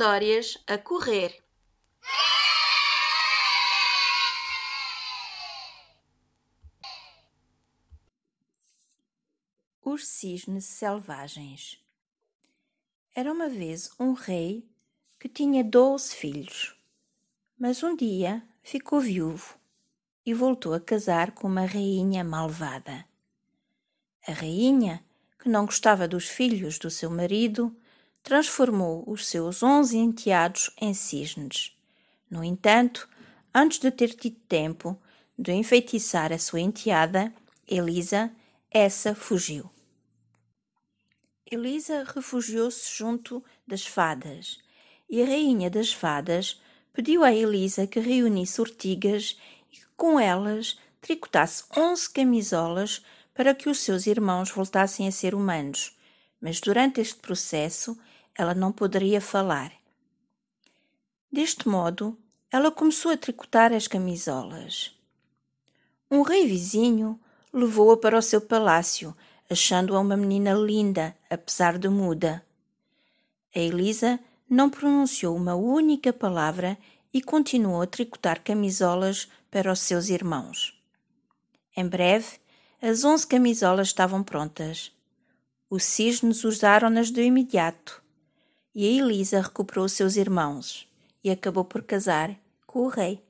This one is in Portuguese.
histórias a correr. Os cisnes selvagens. Era uma vez um rei que tinha doze filhos, mas um dia ficou viúvo e voltou a casar com uma rainha malvada. A rainha, que não gostava dos filhos do seu marido, transformou os seus onze enteados em cisnes. No entanto, antes de ter tido tempo de enfeitiçar a sua enteada, Elisa, essa fugiu. Elisa refugiou-se junto das fadas, e a rainha das fadas pediu a Elisa que reunisse ortigas e que com elas tricotasse onze camisolas para que os seus irmãos voltassem a ser humanos. Mas durante este processo ela não poderia falar. Deste modo, ela começou a tricotar as camisolas. Um rei vizinho levou-a para o seu palácio, achando-a uma menina linda, apesar de muda. A Elisa não pronunciou uma única palavra e continuou a tricotar camisolas para os seus irmãos. Em breve, as onze camisolas estavam prontas. Os cisnes usaram-nas de imediato e a Elisa recuperou seus irmãos e acabou por casar com o rei.